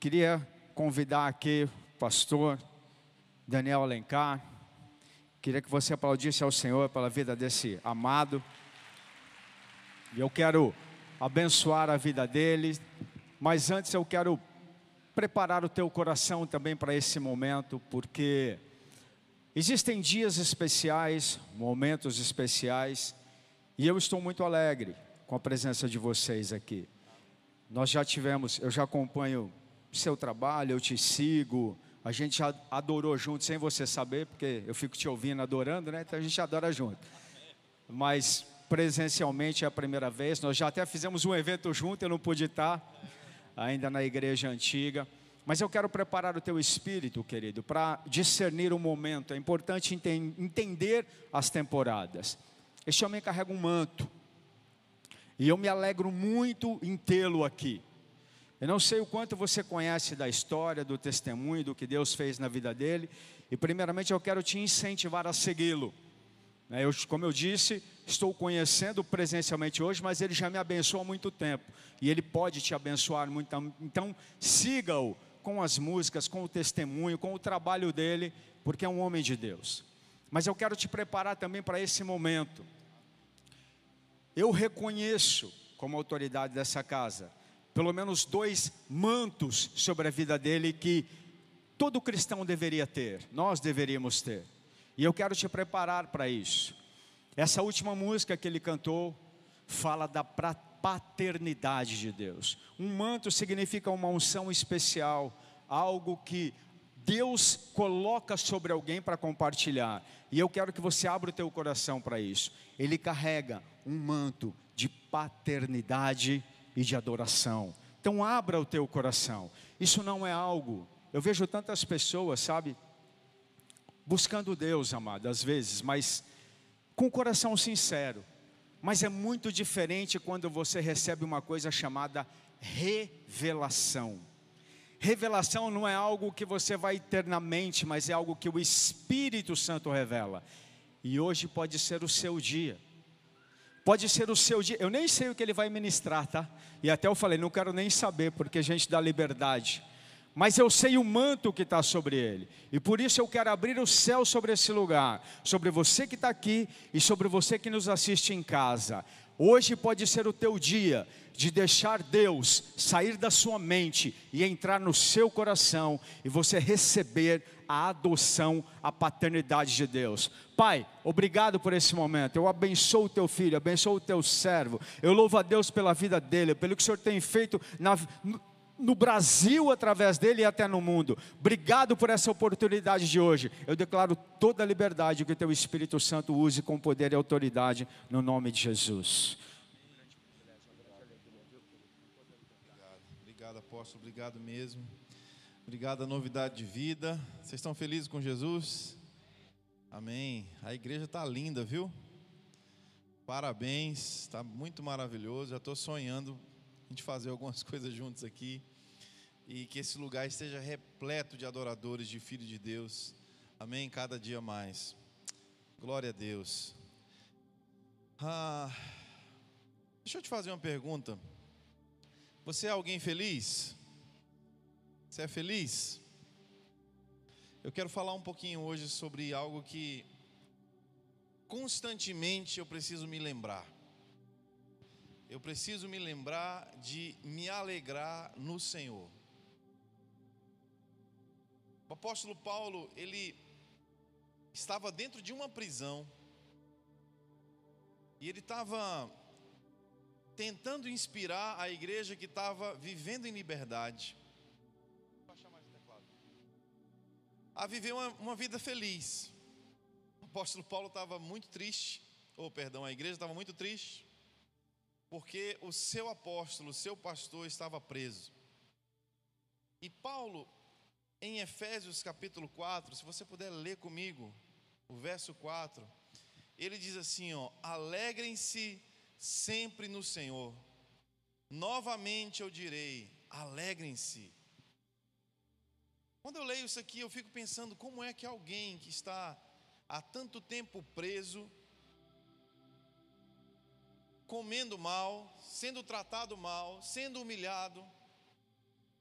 Queria convidar aqui o pastor Daniel Alencar. Queria que você aplaudisse ao Senhor pela vida desse amado. E eu quero abençoar a vida dele, mas antes eu quero preparar o teu coração também para esse momento, porque existem dias especiais, momentos especiais, e eu estou muito alegre com a presença de vocês aqui. Nós já tivemos, eu já acompanho seu trabalho, eu te sigo, a gente adorou junto sem você saber, porque eu fico te ouvindo adorando, né? Então a gente adora junto. Mas presencialmente é a primeira vez, nós já até fizemos um evento junto, eu não pude estar ainda na igreja antiga. Mas eu quero preparar o teu espírito, querido, para discernir o momento. É importante entender as temporadas. Este homem carrega um manto. E eu me alegro muito em tê-lo aqui. Eu não sei o quanto você conhece da história, do testemunho, do que Deus fez na vida dele. E primeiramente eu quero te incentivar a segui-lo. Né, eu, como eu disse, estou conhecendo presencialmente hoje, mas ele já me abençoou há muito tempo. E ele pode te abençoar muito. Então, siga-o com as músicas, com o testemunho, com o trabalho dele, porque é um homem de Deus. Mas eu quero te preparar também para esse momento. Eu reconheço, como autoridade dessa casa, pelo menos dois mantos sobre a vida dele que todo cristão deveria ter, nós deveríamos ter. E eu quero te preparar para isso. Essa última música que ele cantou fala da paternidade de Deus. Um manto significa uma unção especial, algo que Deus coloca sobre alguém para compartilhar. E eu quero que você abra o teu coração para isso. Ele carrega um manto de paternidade e de adoração. Então abra o teu coração. Isso não é algo. Eu vejo tantas pessoas, sabe, buscando Deus, amado, às vezes, mas com o coração sincero. Mas é muito diferente quando você recebe uma coisa chamada revelação. Revelação não é algo que você vai ter na mente, mas é algo que o Espírito Santo revela. E hoje pode ser o seu dia. Pode ser o seu dia. Eu nem sei o que ele vai ministrar, tá? E até eu falei, não quero nem saber, porque a gente dá liberdade. Mas eu sei o manto que está sobre ele. E por isso eu quero abrir o céu sobre esse lugar. Sobre você que está aqui e sobre você que nos assiste em casa. Hoje pode ser o teu dia de deixar Deus sair da sua mente e entrar no seu coração e você receber a adoção, a paternidade de Deus. Pai, obrigado por esse momento. Eu abençoo o teu filho, abençoo o teu servo. Eu louvo a Deus pela vida dele, pelo que o Senhor tem feito na, no Brasil através dele e até no mundo. Obrigado por essa oportunidade de hoje. Eu declaro toda a liberdade que o teu Espírito Santo use com poder e autoridade no nome de Jesus. Obrigado, apóstolo, obrigado mesmo. Obrigado a novidade de vida. Vocês estão felizes com Jesus? Amém. A igreja está linda, viu? Parabéns, está muito maravilhoso. Já estou sonhando a gente fazer algumas coisas juntos aqui e que esse lugar esteja repleto de adoradores, de filhos de Deus. Amém. Cada dia mais. Glória a Deus. Ah, deixa eu te fazer uma pergunta. Você é alguém feliz? Você é feliz? Eu quero falar um pouquinho hoje sobre algo que constantemente eu preciso me lembrar. Eu preciso me lembrar de me alegrar no Senhor. O apóstolo Paulo, ele estava dentro de uma prisão. E ele estava tentando inspirar a igreja que estava vivendo em liberdade a viver uma, uma vida feliz. O apóstolo Paulo estava muito triste, ou perdão, a igreja estava muito triste, porque o seu apóstolo, o seu pastor estava preso. E Paulo, em Efésios capítulo 4, se você puder ler comigo, o verso 4, ele diz assim: ó, alegrem-se sempre no Senhor. Novamente eu direi: alegrem-se. Quando eu leio isso aqui, eu fico pensando como é que alguém que está há tanto tempo preso, comendo mal, sendo tratado mal, sendo humilhado,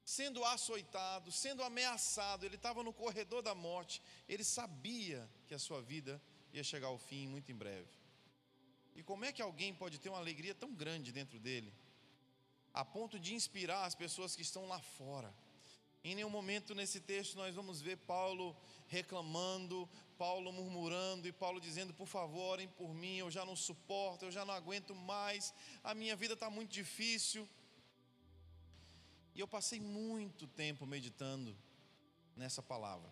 sendo açoitado, sendo ameaçado, ele estava no corredor da morte, ele sabia que a sua vida ia chegar ao fim muito em breve. E como é que alguém pode ter uma alegria tão grande dentro dele, a ponto de inspirar as pessoas que estão lá fora? Em nenhum momento nesse texto nós vamos ver Paulo reclamando, Paulo murmurando e Paulo dizendo: Por favor, orem por mim, eu já não suporto, eu já não aguento mais, a minha vida está muito difícil. E eu passei muito tempo meditando nessa palavra,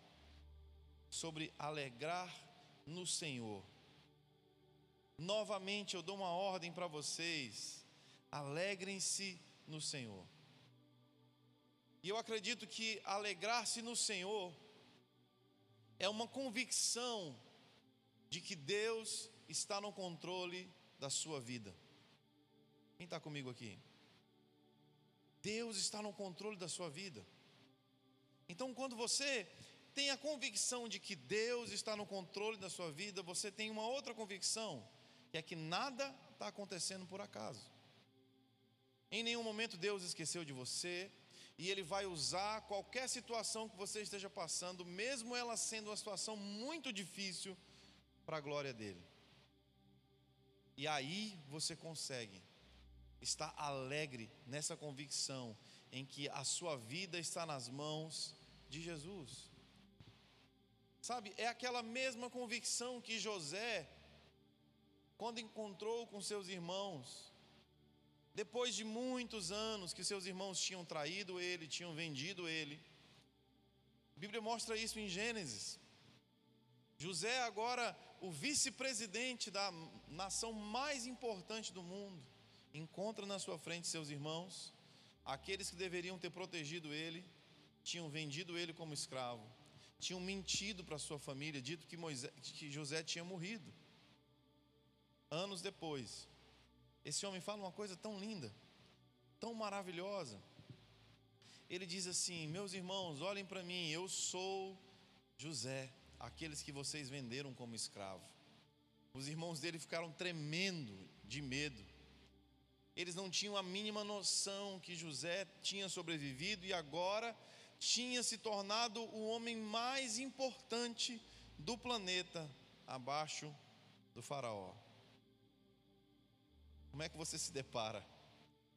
sobre alegrar no Senhor. Novamente eu dou uma ordem para vocês: alegrem-se no Senhor. E eu acredito que alegrar-se no Senhor é uma convicção de que Deus está no controle da sua vida. Quem está comigo aqui? Deus está no controle da sua vida. Então, quando você tem a convicção de que Deus está no controle da sua vida, você tem uma outra convicção, que é que nada está acontecendo por acaso. Em nenhum momento Deus esqueceu de você, e Ele vai usar qualquer situação que você esteja passando, mesmo ela sendo uma situação muito difícil, para a glória dEle. E aí você consegue estar alegre nessa convicção em que a sua vida está nas mãos de Jesus. Sabe, é aquela mesma convicção que José, quando encontrou com seus irmãos, depois de muitos anos que seus irmãos tinham traído ele, tinham vendido ele. A Bíblia mostra isso em Gênesis. José, agora o vice-presidente da nação mais importante do mundo, encontra na sua frente seus irmãos, aqueles que deveriam ter protegido ele, tinham vendido ele como escravo, tinham mentido para sua família, dito que, Moisés, que José tinha morrido. Anos depois, esse homem fala uma coisa tão linda, tão maravilhosa. Ele diz assim: Meus irmãos, olhem para mim, eu sou José, aqueles que vocês venderam como escravo. Os irmãos dele ficaram tremendo de medo. Eles não tinham a mínima noção que José tinha sobrevivido e agora tinha se tornado o homem mais importante do planeta, abaixo do Faraó. Como é que você se depara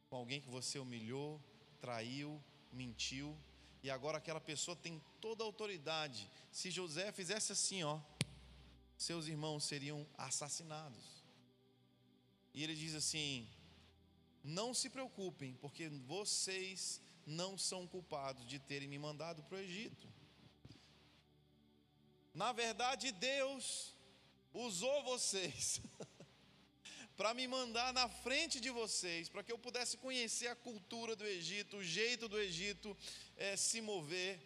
com alguém que você humilhou, traiu, mentiu, e agora aquela pessoa tem toda a autoridade? Se José fizesse assim, ó, seus irmãos seriam assassinados. E ele diz assim: Não se preocupem, porque vocês não são culpados de terem me mandado para o Egito. Na verdade, Deus usou vocês para me mandar na frente de vocês, para que eu pudesse conhecer a cultura do Egito, o jeito do Egito é, se mover.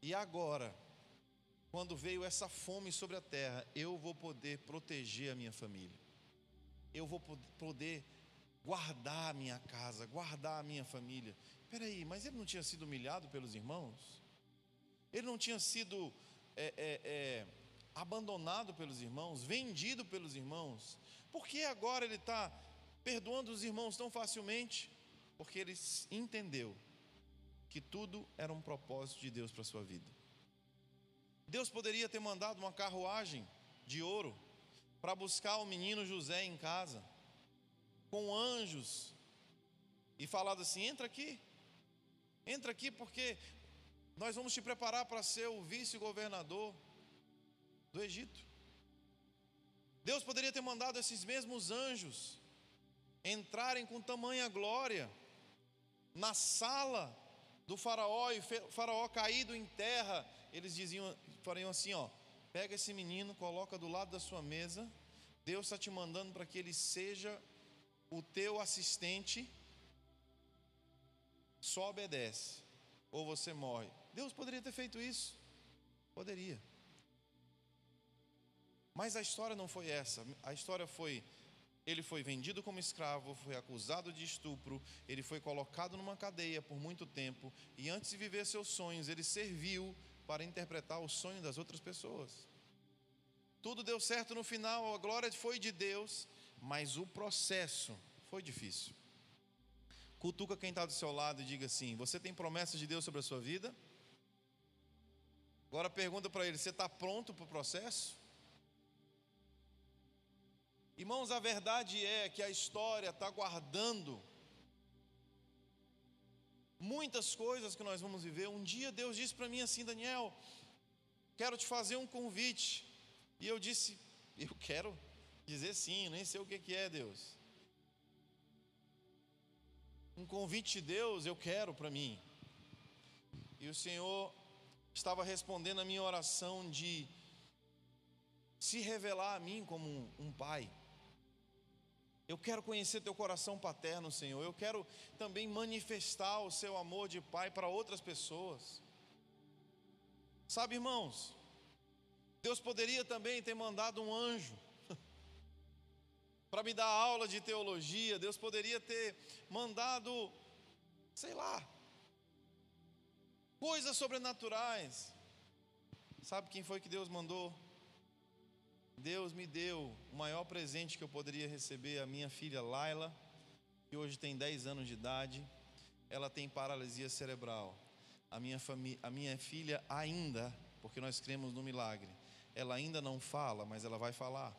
E agora, quando veio essa fome sobre a terra, eu vou poder proteger a minha família, eu vou poder guardar a minha casa, guardar a minha família. Peraí, mas ele não tinha sido humilhado pelos irmãos? Ele não tinha sido é, é, é, abandonado pelos irmãos, vendido pelos irmãos? Por que agora ele está perdoando os irmãos tão facilmente? Porque ele entendeu que tudo era um propósito de Deus para a sua vida. Deus poderia ter mandado uma carruagem de ouro para buscar o menino José em casa, com anjos, e falado assim: entra aqui, entra aqui, porque nós vamos te preparar para ser o vice-governador do Egito. Deus poderia ter mandado esses mesmos anjos entrarem com tamanha glória na sala do faraó e o faraó caído em terra, eles diziam, fariam assim, ó, pega esse menino, coloca do lado da sua mesa, Deus está te mandando para que ele seja o teu assistente, só obedece, ou você morre. Deus poderia ter feito isso, poderia. Mas a história não foi essa. A história foi: ele foi vendido como escravo, foi acusado de estupro, ele foi colocado numa cadeia por muito tempo, e antes de viver seus sonhos, ele serviu para interpretar o sonho das outras pessoas. Tudo deu certo no final, a glória foi de Deus, mas o processo foi difícil. Cutuca quem está do seu lado e diga assim: Você tem promessas de Deus sobre a sua vida? Agora pergunta para ele: Você está pronto para o processo? Irmãos, a verdade é que a história está guardando muitas coisas que nós vamos viver. Um dia Deus disse para mim assim, Daniel, quero te fazer um convite. E eu disse, eu quero dizer sim, nem sei o que, que é, Deus. Um convite de Deus eu quero para mim. E o Senhor estava respondendo a minha oração de se revelar a mim como um, um pai. Eu quero conhecer teu coração paterno, Senhor. Eu quero também manifestar o seu amor de pai para outras pessoas. Sabe, irmãos, Deus poderia também ter mandado um anjo para me dar aula de teologia. Deus poderia ter mandado, sei lá, coisas sobrenaturais. Sabe quem foi que Deus mandou? Deus me deu o maior presente que eu poderia receber, a minha filha Laila, que hoje tem 10 anos de idade. Ela tem paralisia cerebral. A minha, a minha filha ainda, porque nós cremos no milagre, ela ainda não fala, mas ela vai falar.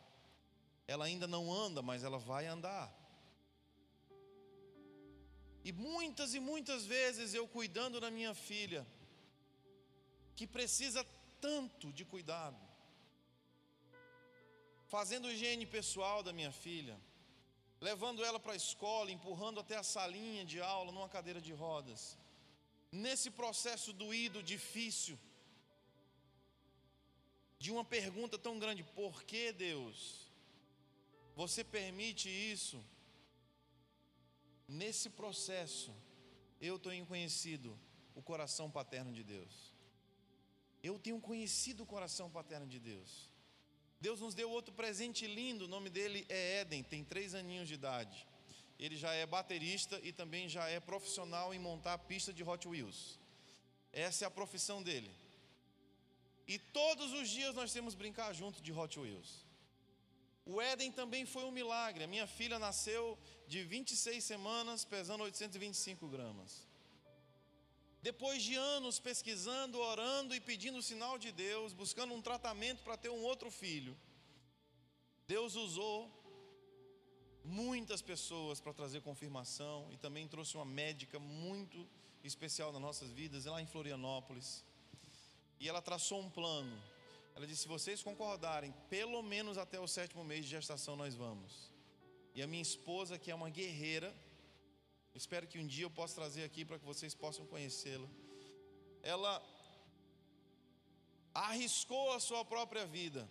Ela ainda não anda, mas ela vai andar. E muitas e muitas vezes eu cuidando da minha filha, que precisa tanto de cuidado, fazendo higiene pessoal da minha filha, levando ela para a escola, empurrando até a salinha de aula numa cadeira de rodas. Nesse processo doído, difícil, de uma pergunta tão grande: por que Deus? Você permite isso? Nesse processo, eu tenho conhecido o coração paterno de Deus. Eu tenho conhecido o coração paterno de Deus. Deus nos deu outro presente lindo, o nome dele é Éden, tem três aninhos de idade. Ele já é baterista e também já é profissional em montar pista de Hot Wheels. Essa é a profissão dele. E todos os dias nós temos brincar junto de Hot Wheels. O Éden também foi um milagre. A minha filha nasceu de 26 semanas, pesando 825 gramas. Depois de anos pesquisando, orando e pedindo o sinal de Deus, buscando um tratamento para ter um outro filho, Deus usou muitas pessoas para trazer confirmação e também trouxe uma médica muito especial nas nossas vidas, lá em Florianópolis. E ela traçou um plano. Ela disse: se vocês concordarem, pelo menos até o sétimo mês de gestação nós vamos. E a minha esposa, que é uma guerreira, Espero que um dia eu possa trazer aqui para que vocês possam conhecê-la. Ela arriscou a sua própria vida.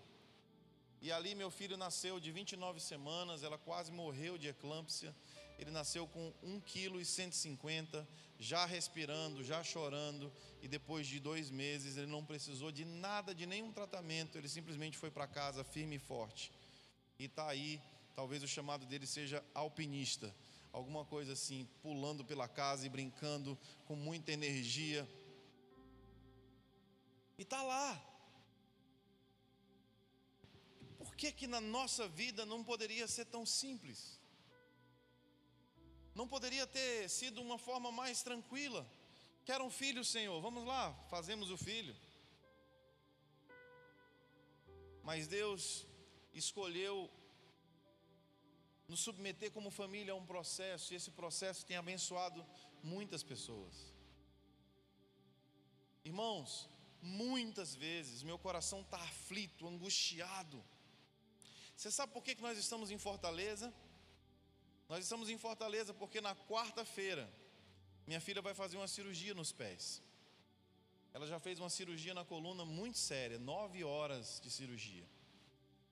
E ali meu filho nasceu de 29 semanas, ela quase morreu de eclâmpsia. Ele nasceu com 1 kg 150, já respirando, já chorando. E depois de dois meses ele não precisou de nada, de nenhum tratamento. Ele simplesmente foi para casa firme e forte. E está aí, talvez o chamado dele seja alpinista alguma coisa assim, pulando pela casa e brincando com muita energia. E está lá. Por que que na nossa vida não poderia ser tão simples? Não poderia ter sido uma forma mais tranquila? Quero um filho, Senhor, vamos lá, fazemos o filho. Mas Deus escolheu nos submeter como família a um processo, e esse processo tem abençoado muitas pessoas. Irmãos, muitas vezes meu coração está aflito, angustiado. Você sabe por que nós estamos em Fortaleza? Nós estamos em Fortaleza porque na quarta-feira minha filha vai fazer uma cirurgia nos pés. Ela já fez uma cirurgia na coluna muito séria, nove horas de cirurgia.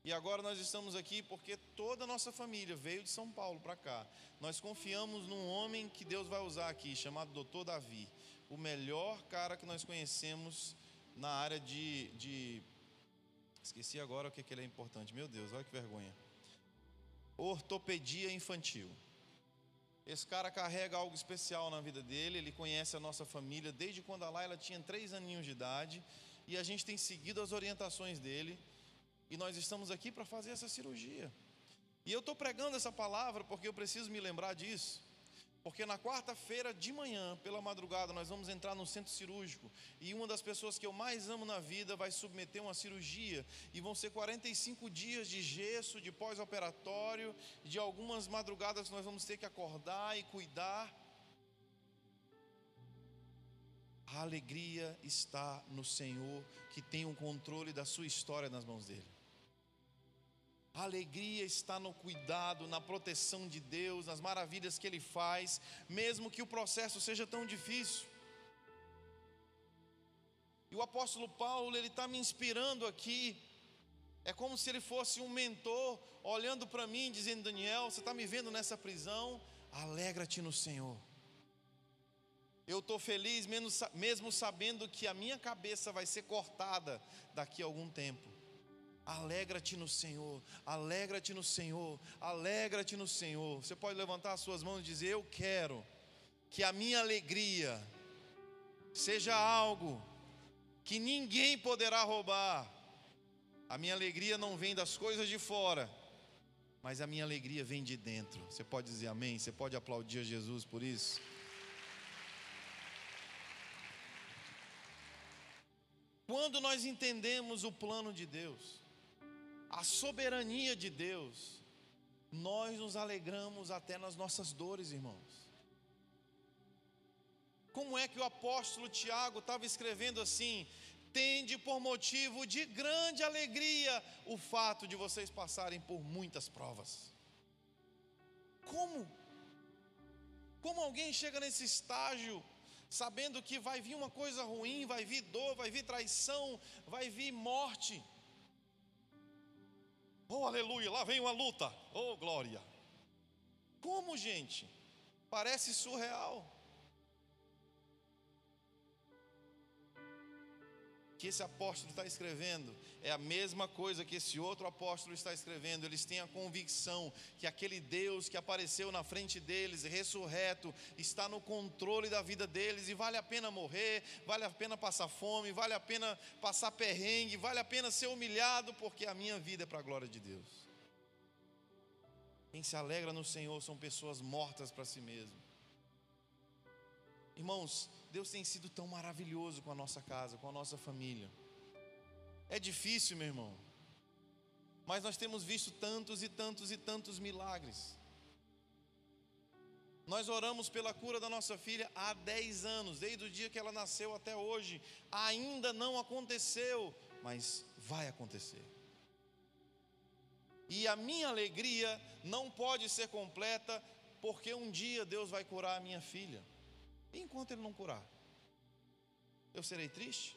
E agora nós estamos aqui porque toda a nossa família veio de São Paulo para cá. Nós confiamos num homem que Deus vai usar aqui, chamado Doutor Davi, o melhor cara que nós conhecemos na área de, de... esqueci agora o que, que ele é importante. Meu Deus, olha que vergonha. Ortopedia infantil. Esse cara carrega algo especial na vida dele. Ele conhece a nossa família desde quando a Laila tinha três aninhos de idade e a gente tem seguido as orientações dele e nós estamos aqui para fazer essa cirurgia. E eu estou pregando essa palavra porque eu preciso me lembrar disso. Porque na quarta-feira de manhã, pela madrugada, nós vamos entrar no centro cirúrgico e uma das pessoas que eu mais amo na vida vai submeter uma cirurgia e vão ser 45 dias de gesso, de pós-operatório, de algumas madrugadas nós vamos ter que acordar e cuidar. A alegria está no Senhor que tem o controle da sua história nas mãos dele. A alegria está no cuidado, na proteção de Deus, nas maravilhas que Ele faz, mesmo que o processo seja tão difícil. E o apóstolo Paulo, ele está me inspirando aqui, é como se ele fosse um mentor, olhando para mim, dizendo: Daniel, você está me vendo nessa prisão, alegra-te no Senhor. Eu estou feliz, mesmo sabendo que a minha cabeça vai ser cortada daqui a algum tempo. Alegra-te no Senhor, alegra-te no Senhor, alegra-te no Senhor. Você pode levantar as suas mãos e dizer: Eu quero que a minha alegria seja algo que ninguém poderá roubar. A minha alegria não vem das coisas de fora, mas a minha alegria vem de dentro. Você pode dizer amém? Você pode aplaudir a Jesus por isso? Quando nós entendemos o plano de Deus, a soberania de Deus, nós nos alegramos até nas nossas dores, irmãos. Como é que o apóstolo Tiago estava escrevendo assim? Tende por motivo de grande alegria o fato de vocês passarem por muitas provas. Como? Como alguém chega nesse estágio sabendo que vai vir uma coisa ruim, vai vir dor, vai vir traição, vai vir morte? Oh, aleluia, lá vem uma luta. Oh, glória. Como, gente? Parece surreal. Que esse apóstolo está escrevendo é a mesma coisa que esse outro apóstolo está escrevendo. Eles têm a convicção que aquele Deus que apareceu na frente deles, ressurreto, está no controle da vida deles e vale a pena morrer, vale a pena passar fome, vale a pena passar perrengue, vale a pena ser humilhado, porque a minha vida é para a glória de Deus. Quem se alegra no Senhor são pessoas mortas para si mesmo. Irmãos, Deus tem sido tão maravilhoso com a nossa casa, com a nossa família. É difícil, meu irmão, mas nós temos visto tantos e tantos e tantos milagres. Nós oramos pela cura da nossa filha há 10 anos, desde o dia que ela nasceu até hoje. Ainda não aconteceu, mas vai acontecer. E a minha alegria não pode ser completa, porque um dia Deus vai curar a minha filha. Enquanto ele não curar, eu serei triste?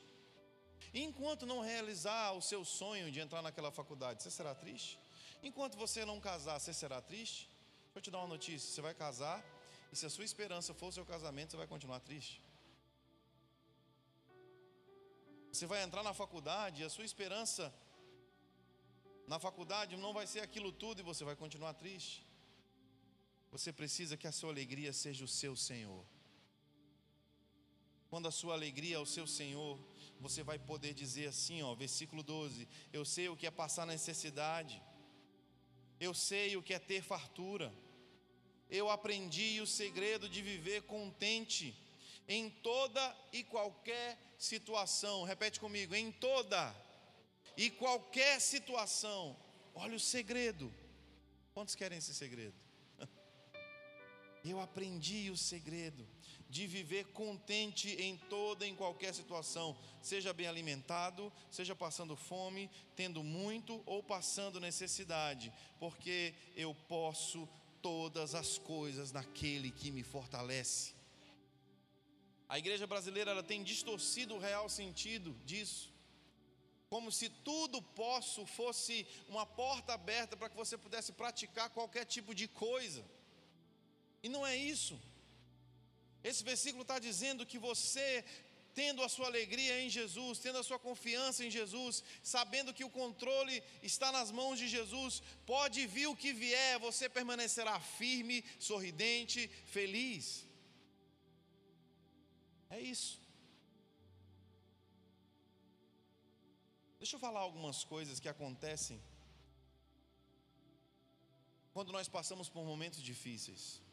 Enquanto não realizar o seu sonho de entrar naquela faculdade, você será triste? Enquanto você não casar, você será triste? Deixa eu te dar uma notícia: você vai casar, e se a sua esperança for o seu casamento, você vai continuar triste. Você vai entrar na faculdade, e a sua esperança na faculdade não vai ser aquilo tudo, e você vai continuar triste. Você precisa que a sua alegria seja o seu Senhor. Quando a sua alegria é o seu Senhor, você vai poder dizer assim, ó, versículo 12: Eu sei o que é passar necessidade, eu sei o que é ter fartura, eu aprendi o segredo de viver contente em toda e qualquer situação. Repete comigo: em toda e qualquer situação. Olha o segredo. Quantos querem esse segredo? Eu aprendi o segredo de viver contente em toda e em qualquer situação, seja bem alimentado, seja passando fome, tendo muito ou passando necessidade, porque eu posso todas as coisas naquele que me fortalece. A igreja brasileira ela tem distorcido o real sentido disso. Como se tudo posso fosse uma porta aberta para que você pudesse praticar qualquer tipo de coisa. E não é isso. Esse versículo está dizendo que você, tendo a sua alegria em Jesus, tendo a sua confiança em Jesus, sabendo que o controle está nas mãos de Jesus, pode vir o que vier, você permanecerá firme, sorridente, feliz. É isso. Deixa eu falar algumas coisas que acontecem quando nós passamos por momentos difíceis.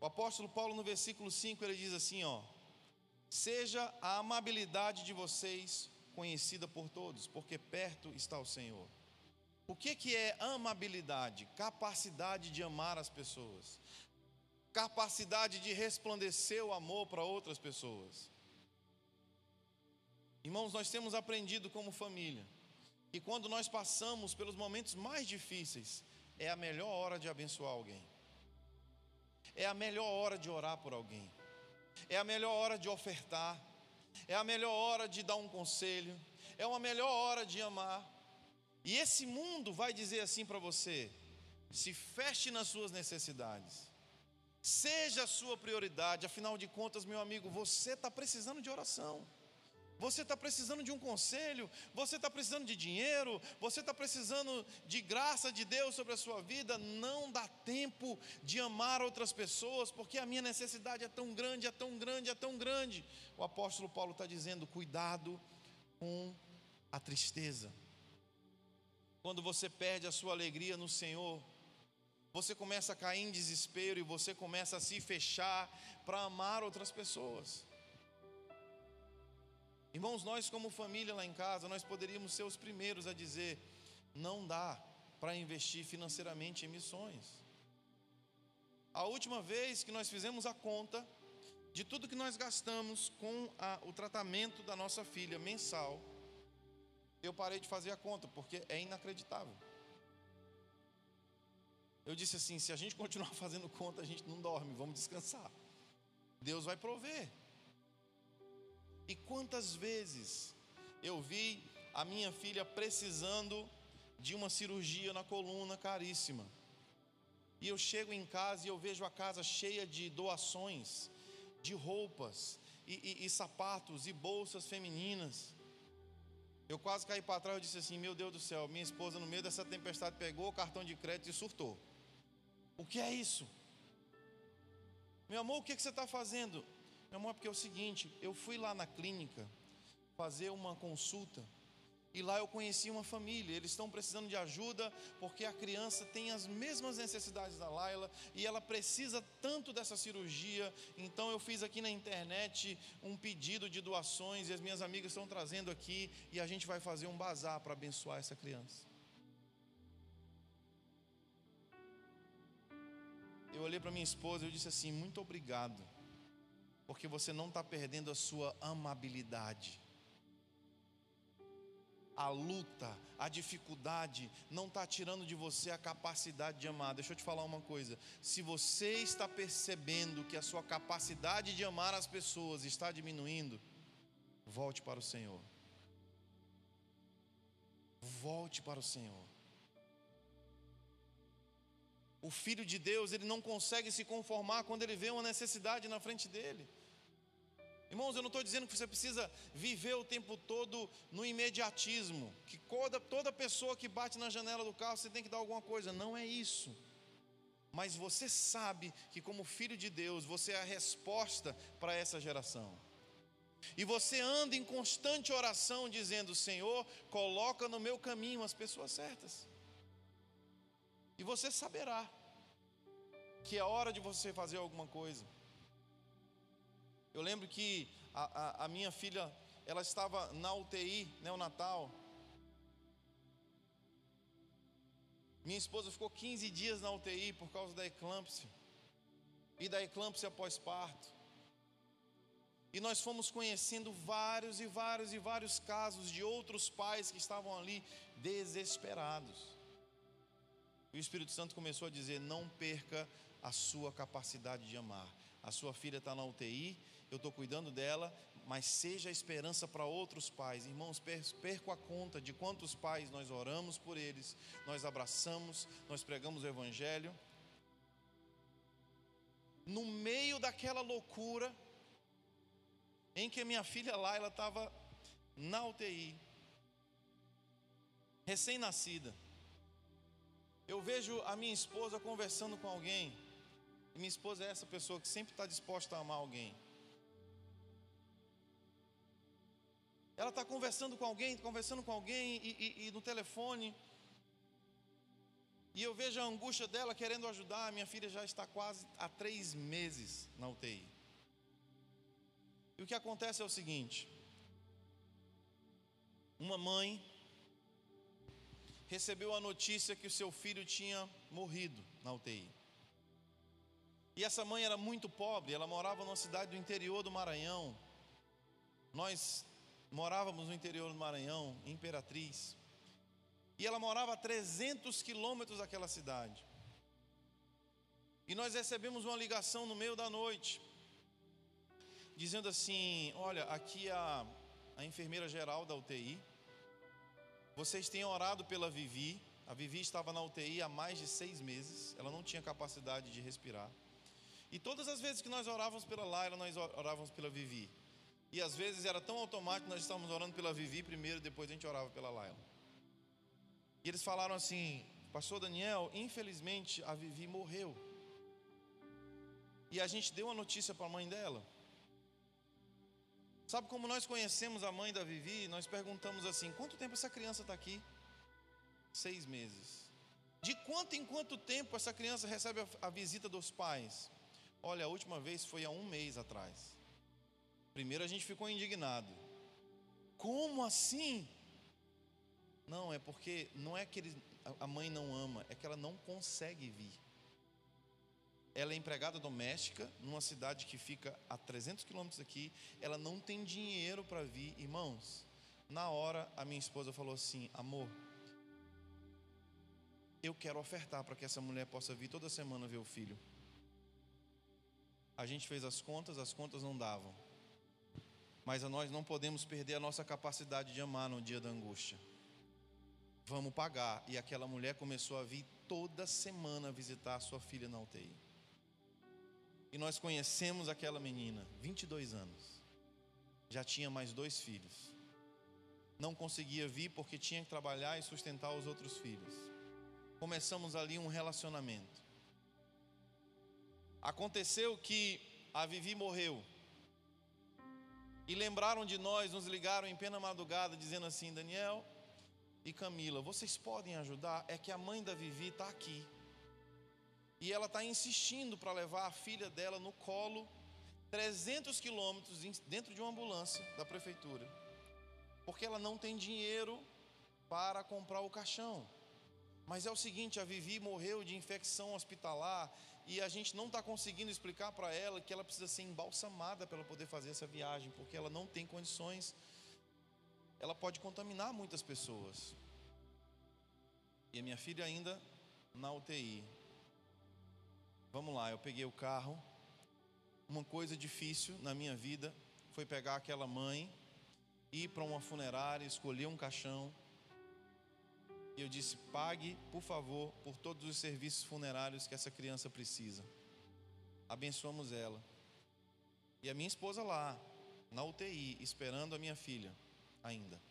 O apóstolo Paulo, no versículo 5, ele diz assim: ó, seja a amabilidade de vocês conhecida por todos, porque perto está o Senhor. O que, que é amabilidade? Capacidade de amar as pessoas, capacidade de resplandecer o amor para outras pessoas. Irmãos, nós temos aprendido como família que quando nós passamos pelos momentos mais difíceis, é a melhor hora de abençoar alguém, é a melhor hora de orar por alguém, é a melhor hora de ofertar, é a melhor hora de dar um conselho, é uma melhor hora de amar. E esse mundo vai dizer assim para você: se feche nas suas necessidades, seja a sua prioridade, afinal de contas, meu amigo, você está precisando de oração. Você está precisando de um conselho, você está precisando de dinheiro, você está precisando de graça de Deus sobre a sua vida. Não dá tempo de amar outras pessoas, porque a minha necessidade é tão grande, é tão grande, é tão grande. O apóstolo Paulo está dizendo: cuidado com a tristeza. Quando você perde a sua alegria no Senhor, você começa a cair em desespero e você começa a se fechar para amar outras pessoas. Irmãos, nós como família lá em casa, nós poderíamos ser os primeiros a dizer: não dá para investir financeiramente em missões. A última vez que nós fizemos a conta de tudo que nós gastamos com a, o tratamento da nossa filha mensal, eu parei de fazer a conta, porque é inacreditável. Eu disse assim: se a gente continuar fazendo conta, a gente não dorme, vamos descansar. Deus vai prover. E quantas vezes eu vi a minha filha precisando de uma cirurgia na coluna caríssima. E eu chego em casa e eu vejo a casa cheia de doações, de roupas, e, e, e sapatos e bolsas femininas. Eu quase caí para trás e disse assim: Meu Deus do céu, minha esposa, no meio dessa tempestade, pegou o cartão de crédito e surtou. O que é isso? Meu amor, o que, é que você está fazendo? Meu amor, porque é o seguinte, eu fui lá na clínica fazer uma consulta e lá eu conheci uma família, eles estão precisando de ajuda porque a criança tem as mesmas necessidades da Laila e ela precisa tanto dessa cirurgia. Então eu fiz aqui na internet um pedido de doações e as minhas amigas estão trazendo aqui e a gente vai fazer um bazar para abençoar essa criança. Eu olhei para minha esposa e eu disse assim: "Muito obrigado porque você não está perdendo a sua amabilidade. A luta, a dificuldade não está tirando de você a capacidade de amar. Deixa eu te falar uma coisa: se você está percebendo que a sua capacidade de amar as pessoas está diminuindo, volte para o Senhor. Volte para o Senhor. O filho de Deus, ele não consegue se conformar quando ele vê uma necessidade na frente dele. Irmãos, eu não estou dizendo que você precisa viver o tempo todo no imediatismo, que toda, toda pessoa que bate na janela do carro você tem que dar alguma coisa. Não é isso. Mas você sabe que, como filho de Deus, você é a resposta para essa geração. E você anda em constante oração, dizendo: Senhor, coloca no meu caminho as pessoas certas. E você saberá que é hora de você fazer alguma coisa. Eu lembro que a, a, a minha filha, ela estava na UTI, neonatal. Minha esposa ficou 15 dias na UTI por causa da eclâmpsia. E da eclâmpsia pós-parto. E nós fomos conhecendo vários e vários e vários casos de outros pais que estavam ali desesperados. E o Espírito Santo começou a dizer: não perca a sua capacidade de amar. A sua filha está na UTI, eu estou cuidando dela, mas seja a esperança para outros pais. Irmãos, perco a conta de quantos pais nós oramos por eles, nós abraçamos, nós pregamos o Evangelho. No meio daquela loucura, em que minha filha lá, ela estava na UTI, recém-nascida. Eu vejo a minha esposa conversando com alguém. E minha esposa é essa pessoa que sempre está disposta a amar alguém. Ela está conversando com alguém, conversando com alguém e, e, e no telefone. E eu vejo a angústia dela querendo ajudar. Minha filha já está quase há três meses na UTI. E o que acontece é o seguinte: uma mãe recebeu a notícia que o seu filho tinha morrido na UTI. E essa mãe era muito pobre, ela morava numa cidade do interior do Maranhão. Nós morávamos no interior do Maranhão, em Imperatriz. E ela morava a 300 quilômetros daquela cidade. E nós recebemos uma ligação no meio da noite, dizendo assim: Olha, aqui a, a enfermeira geral da UTI, vocês têm orado pela Vivi. A Vivi estava na UTI há mais de seis meses, ela não tinha capacidade de respirar. E todas as vezes que nós orávamos pela Laila, nós orávamos pela Vivi. E às vezes era tão automático, nós estávamos orando pela Vivi primeiro, depois a gente orava pela Laila. E eles falaram assim: Pastor Daniel, infelizmente a Vivi morreu. E a gente deu a notícia para a mãe dela. Sabe como nós conhecemos a mãe da Vivi? Nós perguntamos assim: quanto tempo essa criança está aqui? Seis meses. De quanto em quanto tempo essa criança recebe a, visita dos pais? Olha, a última vez foi há um mês atrás. Primeiro a gente ficou indignado. Como assim? Não, é porque não é que ele, a mãe não ama, é que ela não consegue vir. Ela é empregada doméstica numa cidade que fica a 300 quilômetros aqui. Ela não tem dinheiro para vir, irmãos. Na hora a minha esposa falou assim: Amor, eu quero ofertar para que essa mulher possa vir toda semana ver o filho. A gente fez as contas, as contas não davam. Mas nós não podemos perder a nossa capacidade de amar no dia da angústia. Vamos pagar. E aquela mulher começou a vir toda semana visitar a sua filha na UTI. E nós conhecemos aquela menina, 22 anos. Já tinha mais dois filhos. Não conseguia vir porque tinha que trabalhar e sustentar os outros filhos. Começamos ali um relacionamento. Aconteceu que a Vivi morreu. E lembraram de nós, nos ligaram em plena madrugada, dizendo assim: Daniel e Camila, vocês podem ajudar? É que a mãe da Vivi está aqui. E ela está insistindo para levar a filha dela no colo, 300 quilômetros dentro de uma ambulância da prefeitura. Porque ela não tem dinheiro para comprar o caixão. Mas é o seguinte: a Vivi morreu de infecção hospitalar e a gente não está conseguindo explicar para ela que ela precisa ser embalsamada para ela poder fazer essa viagem, porque ela não tem condições, ela pode contaminar muitas pessoas. E a minha filha ainda na UTI. Vamos lá, eu peguei o carro. Uma coisa difícil na minha vida foi pegar aquela mãe, ir para uma funerária, escolher um caixão e eu disse: pague, por favor, por todos os serviços funerários que essa criança precisa. Abençoamos ela. E a minha esposa lá, na UTI, esperando a minha filha, ainda.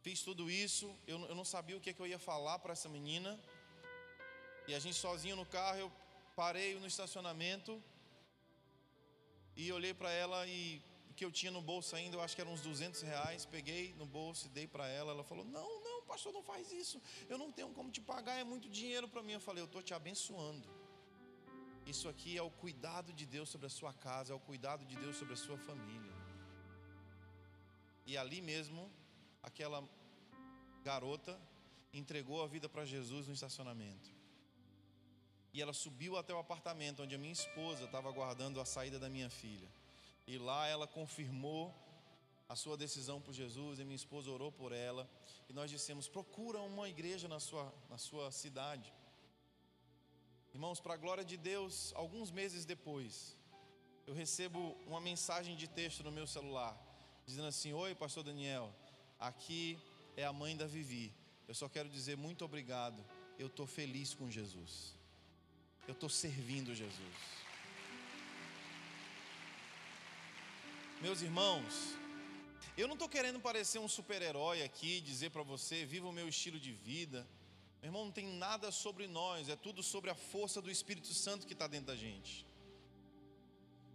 Fiz tudo isso, eu, não sabia o que, é que eu ia falar para essa menina. E a gente sozinho no carro, eu parei no estacionamento e olhei para ela e o que eu tinha no bolso ainda, eu acho que eram uns 200 reais. Peguei no bolso e dei para ela. Ela falou: Não, não pastor, não faz isso. Eu não tenho como te pagar, é muito dinheiro para mim. Eu falei, eu estou te abençoando. Isso aqui é o cuidado de Deus sobre a sua casa, é o cuidado de Deus sobre a sua família. E ali mesmo, aquela garota entregou a vida para Jesus no estacionamento. E ela subiu até o apartamento onde a minha esposa estava aguardando a saída da minha filha. E lá ela confirmou a sua decisão por Jesus, e minha esposa orou por ela, e nós dissemos: procura uma igreja na sua, na sua cidade. Irmãos, para a glória de Deus, alguns meses depois, eu recebo uma mensagem de texto no meu celular, dizendo assim: Oi, Pastor Daniel, aqui é a mãe da Vivi. Eu só quero dizer muito obrigado. Eu estou feliz com Jesus. Eu estou servindo Jesus. Meus irmãos, eu não estou querendo parecer um super-herói aqui, dizer para você, viva o meu estilo de vida. Meu irmão, não tem nada sobre nós, é tudo sobre a força do Espírito Santo que está dentro da gente.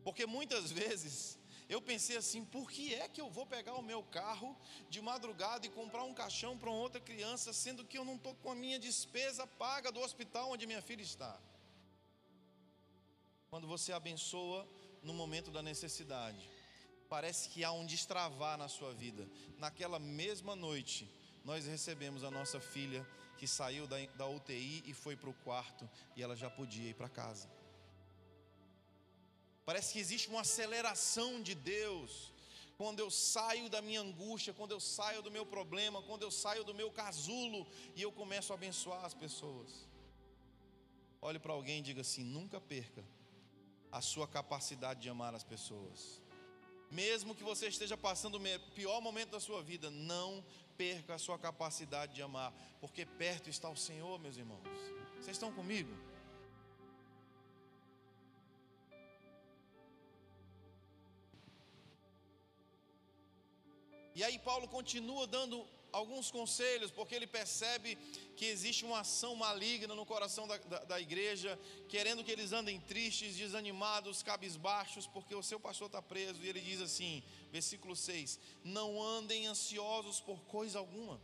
Porque muitas vezes Eu pensei assim: por que é que eu vou pegar o meu carro de madrugada e comprar um caixão para outra criança, sendo que eu não estou com a minha despesa paga do hospital onde minha filha está? Quando você abençoa no momento da necessidade, parece que há um destravar na sua vida. Naquela mesma noite, nós recebemos a nossa filha que saiu da, da UTI e foi para o quarto e ela já podia ir para casa. Parece que existe uma aceleração de Deus. Quando eu saio da minha angústia, quando eu saio do meu problema, quando eu saio do meu casulo e eu começo a abençoar as pessoas. Olhe para alguém e diga assim: nunca perca a sua capacidade de amar as pessoas. Mesmo que você esteja passando o pior momento da sua vida, não perca a sua capacidade de amar, porque perto está o Senhor, meus irmãos. Vocês estão comigo? E aí Paulo continua dando alguns conselhos, porque ele percebe que existe uma ação maligna no coração da, da, da, igreja, querendo que eles andem tristes, desanimados, cabisbaixos, porque o seu pastor está preso. E ele diz assim, versículo 6: Não andem ansiosos por coisa alguma,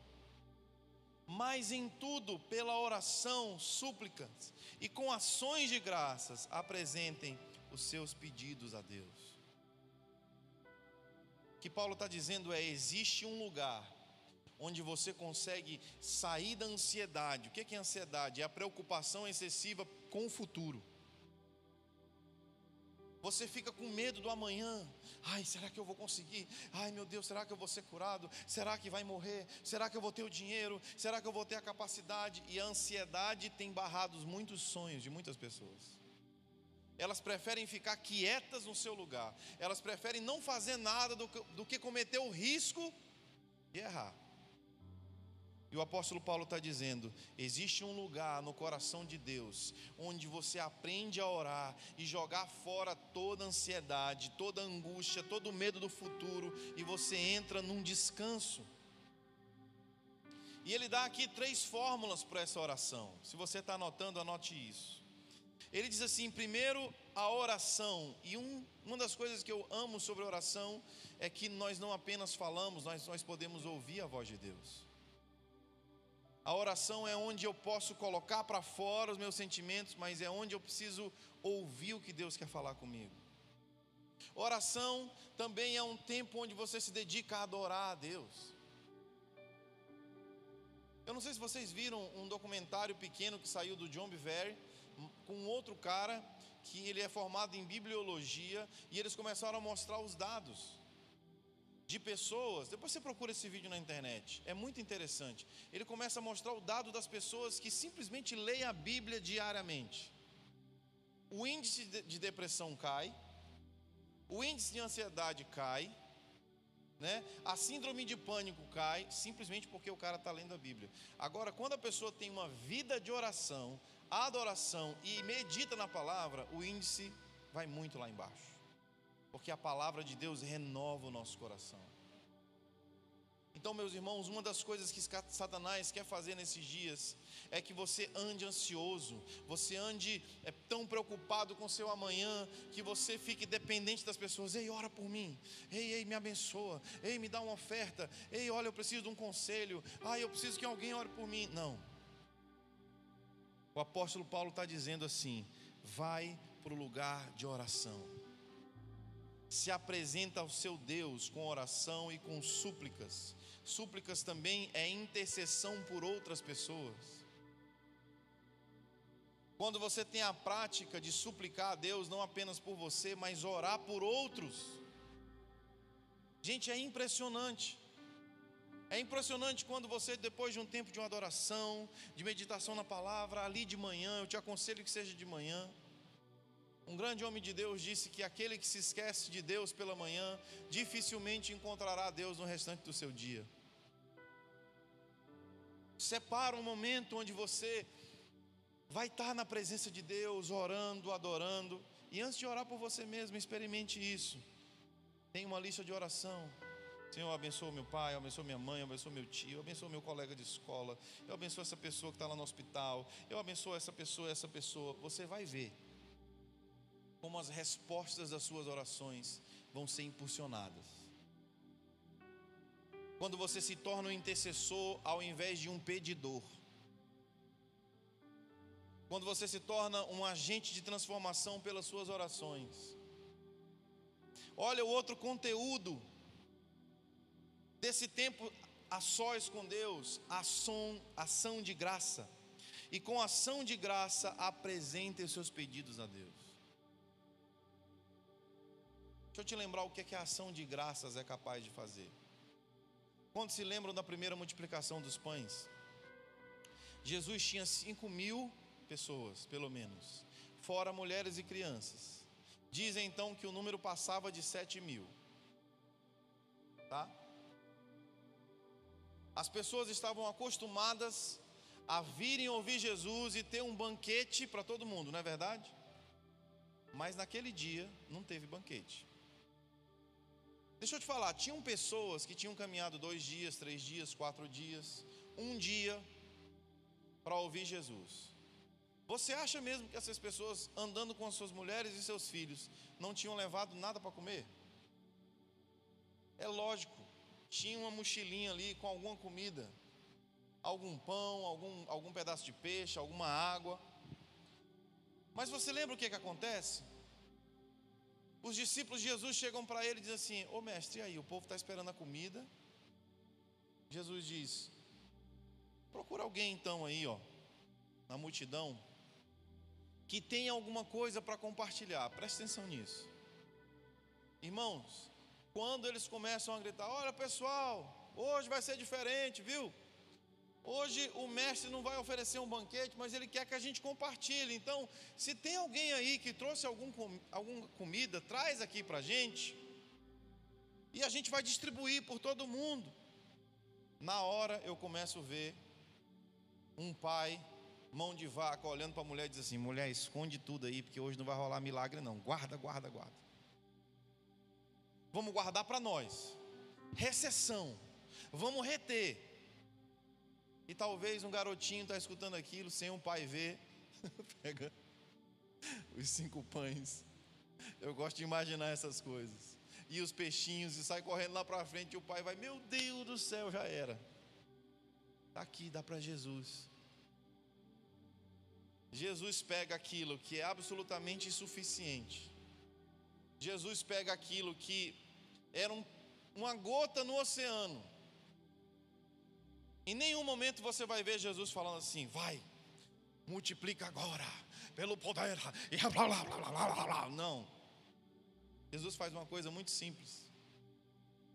mas em tudo, pela oração, súplicas e com ações de graças, apresentem os seus pedidos a Deus. O que Paulo está dizendo é: existe um lugar onde você consegue sair da ansiedade. O que é ansiedade? É a preocupação excessiva com o futuro. Você fica com medo do amanhã. Ai, será que eu vou conseguir? Ai, meu Deus, será que eu vou ser curado? Será que vai morrer? Será que eu vou ter o dinheiro? Será que eu vou ter a capacidade? E a ansiedade tem barrado muitos sonhos de muitas pessoas. Elas preferem ficar quietas no seu lugar. Elas preferem não fazer nada do que, do que cometer o risco de errar. E o apóstolo Paulo está dizendo: existe um lugar no coração de Deus onde você aprende a orar e jogar fora toda ansiedade, toda angústia, todo medo do futuro e você entra num descanso. E ele dá aqui três fórmulas para essa oração. Se você está anotando, anote isso. Ele diz assim: primeiro, a oração. E um, uma das coisas que eu amo sobre a oração é que nós não apenas falamos, nós, nós podemos ouvir a voz de Deus. A oração é onde eu posso colocar para fora os meus sentimentos, mas é onde eu preciso ouvir o que Deus quer falar comigo. Oração também é um tempo onde você se dedica a adorar a Deus. Eu não sei se vocês viram um documentário pequeno que saiu do John Bevere com outro cara que ele é formado em bibliologia e eles começaram a mostrar os dados de pessoas. Depois você procura esse vídeo na internet, é muito interessante. Ele começa a mostrar o dado das pessoas que simplesmente leem a Bíblia diariamente. O índice de depressão cai, o índice de ansiedade cai, né? A síndrome de pânico cai simplesmente porque o cara está lendo a Bíblia. Agora, quando a pessoa tem uma vida de oração, adoração e medita na palavra, o índice vai muito lá embaixo porque a palavra de Deus renova o nosso coração. Então, meus irmãos, uma das coisas que Satanás quer fazer nesses dias é que você ande ansioso, você ande é, tão preocupado com seu amanhã, que você fique dependente das pessoas. Ei, ora por mim. Ei, ei, me abençoa. Ei, me dá uma oferta. Ei, olha, eu preciso de um conselho. Ah, eu preciso que alguém ore por mim. Não. O apóstolo Paulo está dizendo assim: vai para o lugar de oração se apresenta ao seu Deus com oração e com súplicas. Súplicas também é intercessão por outras pessoas. Quando você tem a prática de suplicar a Deus, não apenas por você, mas orar por outros. Gente, é impressionante. É impressionante quando você, depois de um tempo de uma adoração, de meditação na palavra, ali de manhã, eu te aconselho que seja de manhã um grande homem de Deus disse que aquele que se esquece de Deus pela manhã, dificilmente encontrará Deus no restante do seu dia. Separa um momento onde você vai estar na presença de Deus, orando, adorando, e antes de orar por você mesmo, experimente isso. Tenha uma lista de oração. Senhor, abençoa meu pai, abençoa minha mãe, abençoa meu tio, abençoa meu colega de escola, eu abençoo essa pessoa que está lá no hospital, eu abençoo essa pessoa, essa pessoa. Você vai ver como as respostas das suas orações vão ser impulsionadas. Quando você se torna um intercessor ao invés de um pedidor. Quando você se torna um agente de transformação pelas suas orações. Olha o outro conteúdo desse tempo a sós com Deus, ação, ação de graça. E com ação de graça, apresente os seus pedidos a Deus. Deixa eu te lembrar o que, é que a ação de graças é capaz de fazer. Quando se lembram da primeira multiplicação dos pães? Jesus tinha cinco mil pessoas, pelo menos, fora mulheres e crianças. Dizem então que o número passava de sete mil. Tá? As pessoas estavam acostumadas a virem ouvir Jesus e ter um banquete para todo mundo, não é verdade? Mas naquele dia não teve banquete. Deixa eu te falar, tinham pessoas que tinham caminhado dois dias, três dias, quatro dias, um dia para ouvir Jesus. Você acha mesmo que essas pessoas andando com as suas mulheres e seus filhos não tinham levado nada para comer? É lógico, tinha uma mochilinha ali com alguma comida, algum pão, algum, algum pedaço de peixe, alguma água. Mas você lembra o que, que acontece? Os discípulos de Jesus chegam para ele e dizem assim: Ô mestre, e aí? O povo está esperando a comida. Jesus diz: Procura alguém então aí, ó, na multidão, que tenha alguma coisa para compartilhar. Preste atenção nisso. Irmãos, quando eles começam a gritar: Olha pessoal, hoje vai ser diferente, viu? Hoje o mestre não vai oferecer um banquete, mas ele quer que a gente compartilhe. Então, se tem alguém aí que trouxe algum, alguma comida, traz aqui para a gente. E a gente vai distribuir por todo mundo. Na hora eu começo a ver um pai, mão de vaca, olhando para a mulher e diz assim: mulher, esconde tudo aí, porque hoje não vai rolar milagre, não. Guarda, guarda, guarda. Vamos guardar para nós. Recessão. Vamos reter. E talvez um garotinho está escutando aquilo sem um pai ver. Pega os cinco pães. Eu gosto de imaginar essas coisas. E os peixinhos, e sai correndo lá para frente, e o pai vai, meu Deus do céu, já era. Está aqui, dá para Jesus. Jesus pega aquilo que é absolutamente insuficiente. Jesus pega aquilo que era um, uma gota no oceano em nenhum momento você vai ver Jesus falando assim: vai, multiplica agora, pelo poder, e blá blá blá blá blá blá. Não. Jesus faz uma coisa muito simples.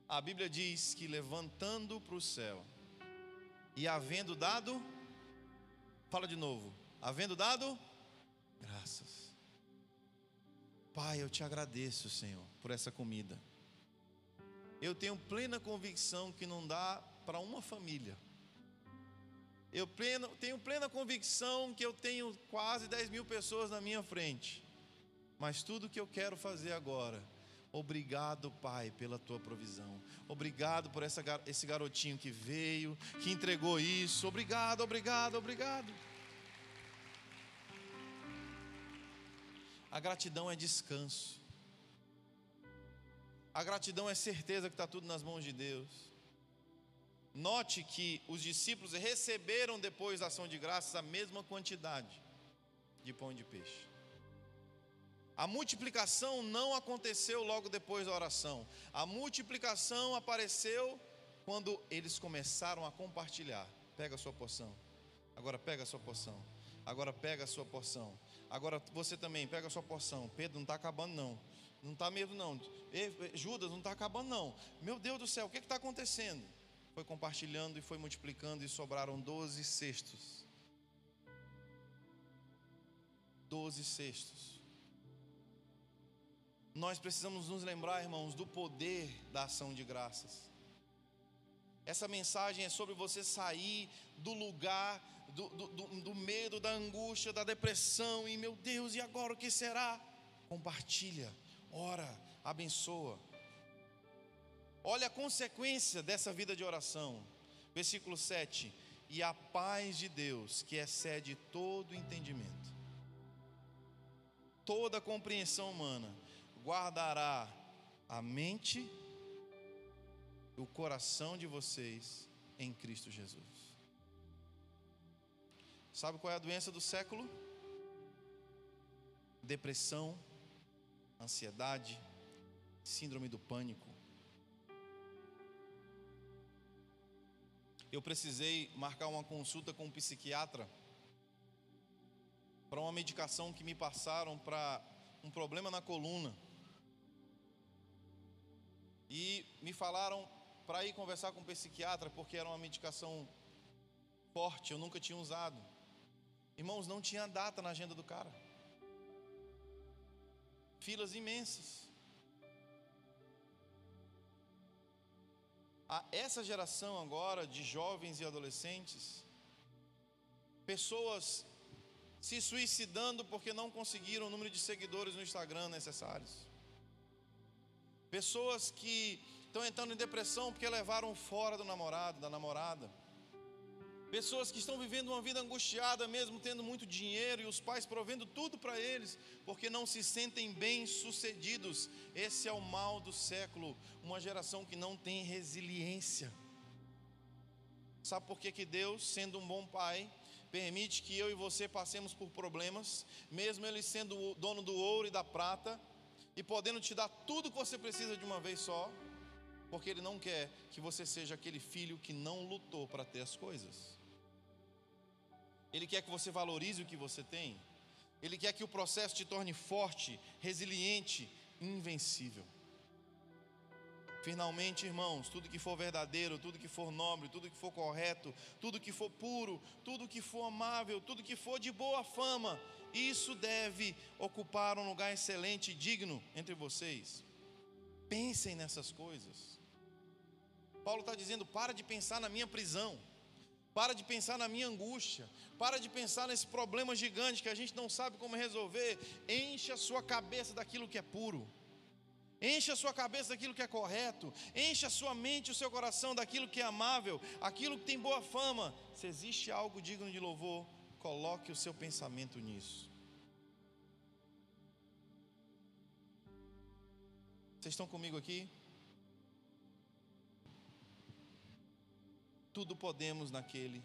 A Bíblia diz que levantando para o céu e havendo dado, fala de novo, havendo dado graças. Pai, eu te agradeço, Senhor, por essa comida. Eu tenho plena convicção que não dá para uma família eu pleno, tenho plena convicção que eu tenho quase 10 mil pessoas na minha frente. Mas tudo que eu quero fazer agora, obrigado, Pai, pela tua provisão. Obrigado por essa, esse garotinho que veio, que entregou isso. Obrigado, obrigado, obrigado. A gratidão é descanso. A gratidão é certeza que está tudo nas mãos de Deus. Note que os discípulos receberam depois da ação de graças a mesma quantidade de pão e de peixe. A multiplicação não aconteceu logo depois da oração. A multiplicação apareceu quando eles começaram a compartilhar. Pega a sua porção. Agora pega a sua porção. Agora pega a sua porção. Agora você também pega a sua porção. Pedro não está acabando não. Não está medo não. Judas não está acabando não. Meu Deus do céu, o que está acontecendo? Foi compartilhando e foi multiplicando e sobraram doze cestos. Doze cestos. Nós precisamos nos lembrar, irmãos, do poder da ação de graças. Essa mensagem é sobre você sair do lugar do, do, do, medo, da angústia, da depressão, e meu Deus, e agora o que será? Compartilha, ora, abençoa. Olha a consequência dessa vida de oração. Versículo 7: E a paz de Deus, que excede todo entendimento, toda compreensão humana, guardará a mente, o coração de vocês em Cristo Jesus. Sabe qual é a doença do século? Depressão, ansiedade, síndrome do pânico. Eu precisei marcar uma consulta com um psiquiatra para uma medicação que me passaram para um problema na coluna. E me falaram para ir conversar com o psiquiatra porque era uma medicação forte, eu nunca tinha usado. Irmãos, não tinha data na agenda do cara. Filas imensas. A essa geração agora de jovens e adolescentes, pessoas se suicidando porque não conseguiram o número de seguidores no Instagram necessários. Pessoas que estão entrando em depressão porque levaram fora do namorado, da namorada. Pessoas que estão vivendo uma vida angustiada, mesmo tendo muito dinheiro e os pais provendo tudo para eles, porque não se sentem bem-sucedidos. Esse é o mal do século, uma geração que não tem resiliência. Sabe por que, que Deus, sendo um bom pai, permite que eu e você passemos por problemas, mesmo Ele sendo o dono do ouro e da prata, e podendo te dar tudo que você precisa de uma vez só, porque Ele não quer que você seja aquele filho que não lutou para ter as coisas. Ele quer que você valorize o que você tem. Ele quer que o processo te torne forte, resiliente, invencível. Finalmente, irmãos, tudo que for verdadeiro, tudo que for nobre, tudo que for correto, tudo que for puro, tudo que for amável, tudo que for de boa fama, isso deve ocupar um lugar excelente e digno entre vocês. Pensem nessas coisas. Paulo está dizendo: para de pensar na minha prisão. Para de pensar na minha angústia. Para de pensar nesse problema gigante que a gente não sabe como resolver. Enche a sua cabeça daquilo que é puro. Enche a sua cabeça daquilo que é correto. Enche a sua mente e o seu coração daquilo que é amável, aquilo que tem boa fama. Se existe algo digno de louvor, coloque o seu pensamento nisso. Vocês estão comigo aqui? Tudo podemos naquele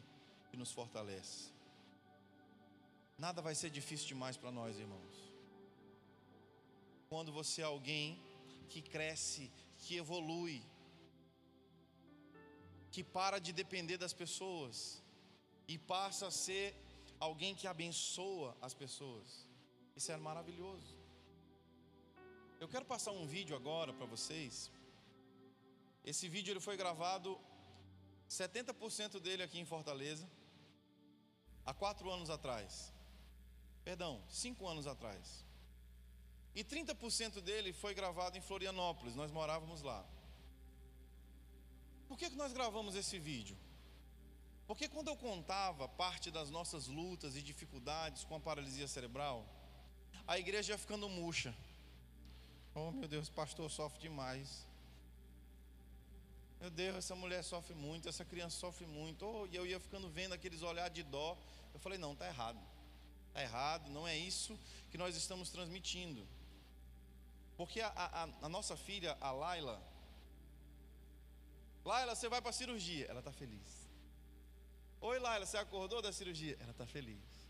que nos fortalece. Nada vai ser difícil demais para nós, irmãos. Quando você é alguém que cresce, que evolui, que para de depender das pessoas e passa a ser alguém que abençoa as pessoas. Isso é maravilhoso. Eu quero passar um vídeo agora para vocês. Esse vídeo ele foi gravado 70% dele aqui em Fortaleza, há quatro anos atrás. Perdão, cinco anos atrás. E 30% dele foi gravado em Florianópolis, nós morávamos lá. Por que, que nós gravamos esse vídeo? Porque quando eu contava parte das nossas lutas e dificuldades com a paralisia cerebral, a igreja ia ficando murcha. Oh meu Deus, pastor sofre demais. Meu Deus, essa mulher sofre muito, essa criança sofre muito. Oh, e eu ia ficando vendo aqueles olhares de dó. Eu falei: não, está errado. Está errado, não é isso que nós estamos transmitindo. Porque a, a, a nossa filha, a Laila, Laila, você vai para a cirurgia. Ela está feliz. Oi, Laila, você acordou da cirurgia? Ela está feliz.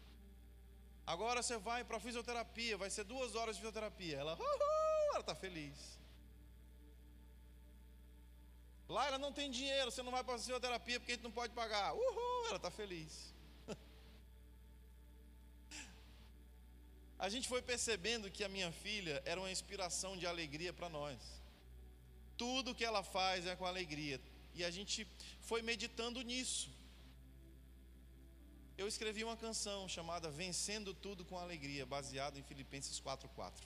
Agora você vai para fisioterapia, vai ser duas horas de fisioterapia. Ela, ela está feliz. Lá ela não tem dinheiro, você não vai para a fisioterapia porque a gente não pode pagar. Uhul, ela está feliz. A gente foi percebendo que a minha filha era uma inspiração de alegria para nós. Tudo que ela faz é com alegria. E a gente foi meditando nisso. Eu escrevi uma canção chamada Vencendo Tudo com Alegria, baseada em Filipenses 4:4.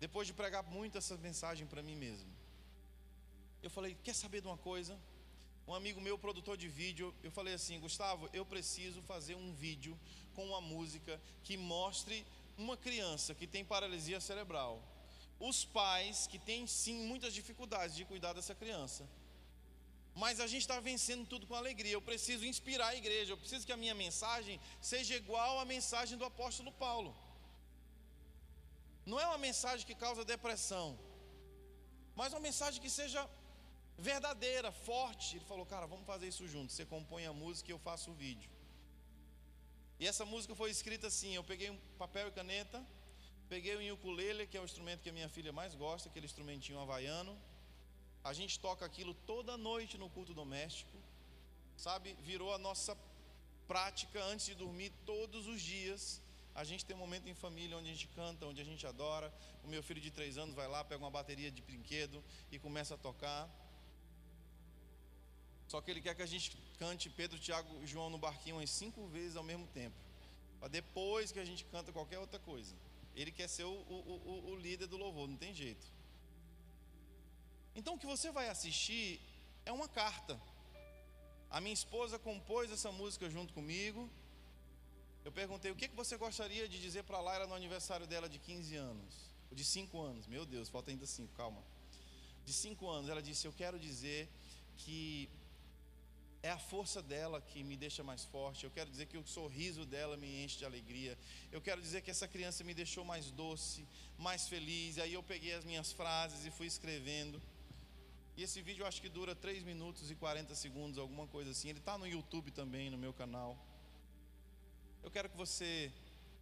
Depois de pregar muito essa mensagem para mim mesmo, eu falei: quer saber de uma coisa? Um amigo meu, produtor de vídeo, eu falei assim: Gustavo, eu preciso fazer um vídeo com uma música que mostre uma criança que tem paralisia cerebral, os pais que têm sim muitas dificuldades de cuidar dessa criança. Mas a gente está vencendo tudo com alegria. Eu preciso inspirar a igreja. Eu preciso que a minha mensagem seja igual à mensagem do apóstolo Paulo. Não é uma mensagem que causa depressão mas uma mensagem que seja verdadeira, forte. Ele falou, cara, vamos fazer isso junto. Você compõe a música e eu faço o vídeo. E essa música foi escrita assim: eu peguei um papel e caneta, peguei o ukulele, que é o instrumento que a minha filha mais gosta, aquele instrumentinho havaiano. A gente toca aquilo toda noite no culto doméstico, sabe? Virou a nossa prática antes de dormir todos os dias. A gente tem um momento em família onde a gente canta, onde a gente adora. O meu filho de três anos vai lá, pega uma bateria de brinquedo e começa a tocar. Só que ele quer que a gente cante Pedro, Tiago e João no barquinho umas cinco vezes ao mesmo tempo. Para depois que a gente canta qualquer outra coisa. Ele quer ser o, o, o, o líder do louvor, não tem jeito. Então o que você vai assistir é uma carta. A minha esposa compôs essa música junto comigo. Eu perguntei o que, que você gostaria de dizer para Laira no aniversário dela de 15 anos, de 5 anos. Meu Deus, falta ainda 5, calma. De 5 anos, ela disse: Eu quero dizer que é a força dela que me deixa mais forte. Eu quero dizer que o sorriso dela me enche de alegria. Eu quero dizer que essa criança me deixou mais doce, mais feliz. Aí eu peguei as minhas frases e fui escrevendo. E esse vídeo eu acho que dura 3 minutos e 40 segundos, alguma coisa assim. Ele está no YouTube também, no meu canal. Eu quero que você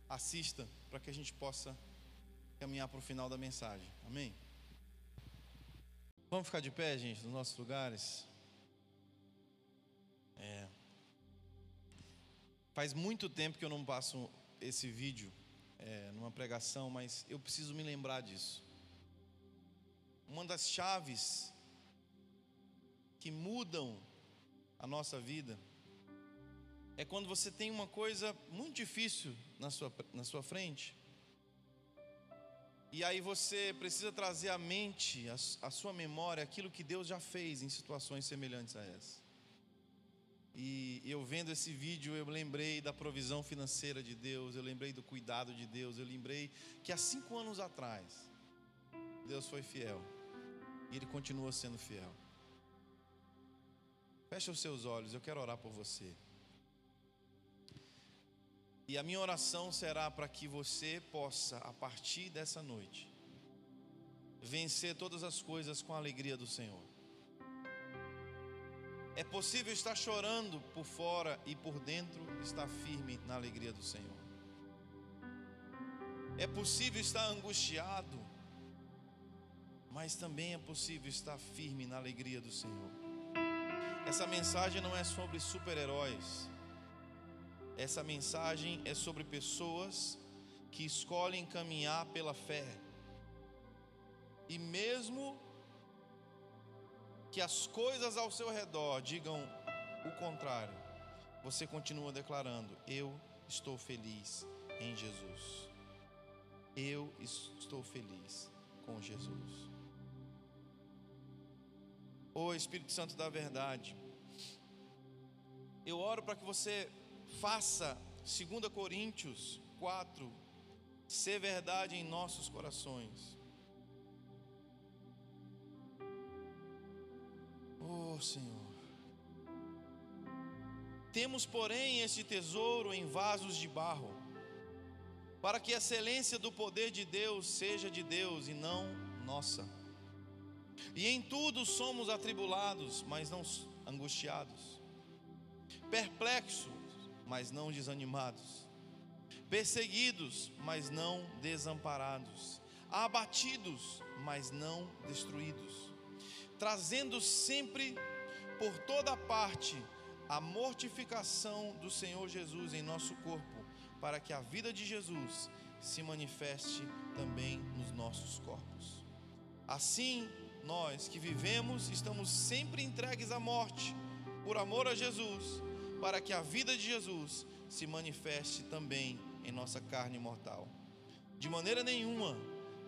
assista para que a gente possa caminhar para o final da mensagem. Amém? Vamos ficar de pé, gente, nos nossos lugares. É. Faz muito tempo que eu não passo esse vídeo é, numa pregação, mas eu preciso me lembrar disso. Uma das chaves que mudam a nossa vida é quando você tem uma coisa muito difícil na sua, na sua frente. E aí você precisa trazer à mente, à, sua memória, aquilo que Deus já fez em situações semelhantes a essa. E eu vendo esse vídeo, eu lembrei da provisão financeira de Deus, eu lembrei do cuidado de Deus, eu lembrei que há cinco anos atrás, Deus foi fiel e Ele continua sendo fiel. Feche os seus olhos, eu quero orar por você. E a minha oração será para que você possa, a partir dessa noite, vencer todas as coisas com a alegria do Senhor. É possível estar chorando por fora e por dentro estar firme na alegria do Senhor. É possível estar angustiado, mas também é possível estar firme na alegria do Senhor. Essa mensagem não é sobre super-heróis. Essa mensagem é sobre pessoas que escolhem caminhar pela fé. E mesmo que as coisas ao seu redor digam o contrário, você continua declarando: Eu estou feliz em Jesus. Eu estou feliz com Jesus. Ô Espírito Santo da verdade, eu oro para que você faça 2 Coríntios 4 ser verdade em nossos corações. Oh Senhor. Temos, porém, este tesouro em vasos de barro, para que a excelência do poder de Deus seja de Deus e não nossa. E em tudo somos atribulados, mas não angustiados, perplexos, mas não desanimados, perseguidos, mas não desamparados, abatidos, mas não destruídos trazendo sempre por toda parte a mortificação do Senhor Jesus em nosso corpo, para que a vida de Jesus se manifeste também nos nossos corpos. Assim, nós que vivemos estamos sempre entregues à morte, por amor a Jesus, para que a vida de Jesus se manifeste também em nossa carne mortal. De maneira nenhuma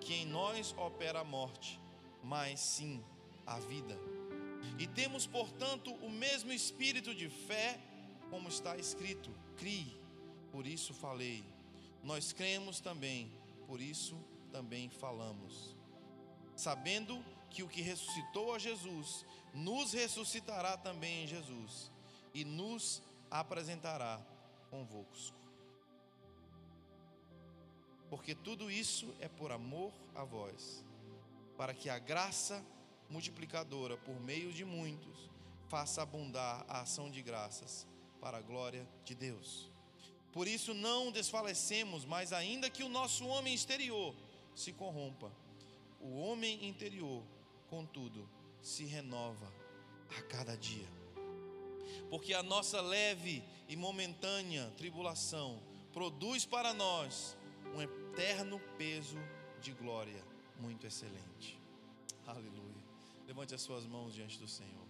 que em nós opera a morte, mas sim a vida. E temos, portanto, o mesmo espírito de fé, como está escrito: crie, por isso falei. Nós cremos também, por isso também falamos. Sabendo que o que ressuscitou a Jesus nos ressuscitará também em Jesus e nos apresentará convosco. Porque tudo isso é por amor a vós, para que a graça multiplicadora por meio de muitos, faça abundar a ação de graças para a glória de Deus. Por isso não desfalecemos, mas ainda que o nosso homem exterior se corrompa, o homem interior, contudo, se renova a cada dia. Porque a nossa leve e momentânea tribulação produz para nós um eterno peso de glória muito excelente. Aleluia. Levante as suas mãos diante do Senhor.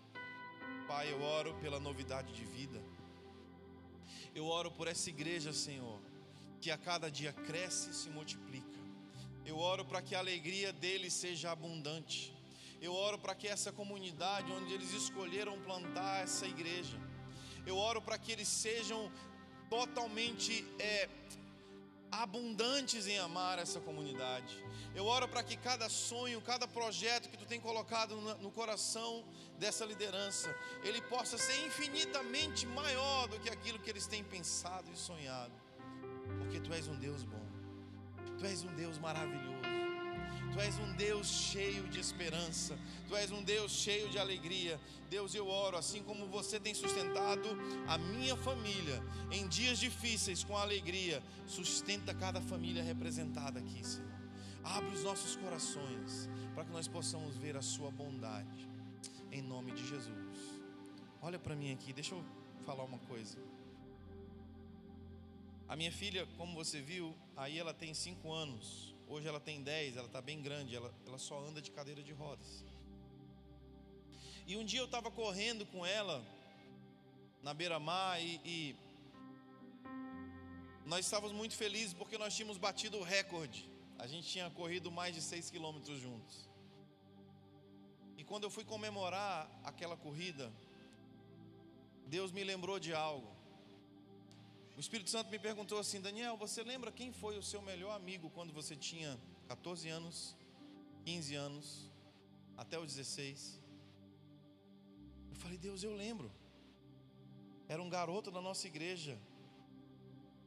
Pai, eu oro pela novidade de vida. Eu oro por essa igreja, Senhor, que a cada dia cresce e se multiplica. Eu oro para que a alegria deles seja abundante. Eu oro para que essa comunidade onde eles escolheram plantar essa igreja, eu oro para que eles sejam totalmente é, abundantes em amar essa comunidade. Eu oro para que cada sonho, cada projeto que tu tem colocado no coração dessa liderança, ele possa ser infinitamente maior do que aquilo que eles têm pensado e sonhado. Porque tu és um Deus bom. Tu és um Deus maravilhoso. Tu és um Deus cheio de esperança. Tu és um Deus cheio de alegria. Deus, eu oro, assim como você tem sustentado a minha família em dias difíceis com alegria, sustenta cada família representada aqui, Senhor. Abre os nossos corações para que nós possamos ver a Sua bondade, em nome de Jesus. Olha para mim aqui, deixa eu falar uma coisa. A minha filha, como você viu, aí ela tem cinco anos. Hoje ela tem 10, ela está bem grande, ela, ela só anda de cadeira de rodas. E um dia eu estava correndo com ela na beira-mar e, e nós estávamos muito felizes porque nós tínhamos batido o recorde. A gente tinha corrido mais de 6 quilômetros juntos. E quando eu fui comemorar aquela corrida, Deus me lembrou de algo. O Espírito Santo me perguntou assim: Daniel, você lembra quem foi o seu melhor amigo quando você tinha 14 anos, 15 anos, até os 16? Eu falei: Deus, eu lembro. Era um garoto da nossa igreja,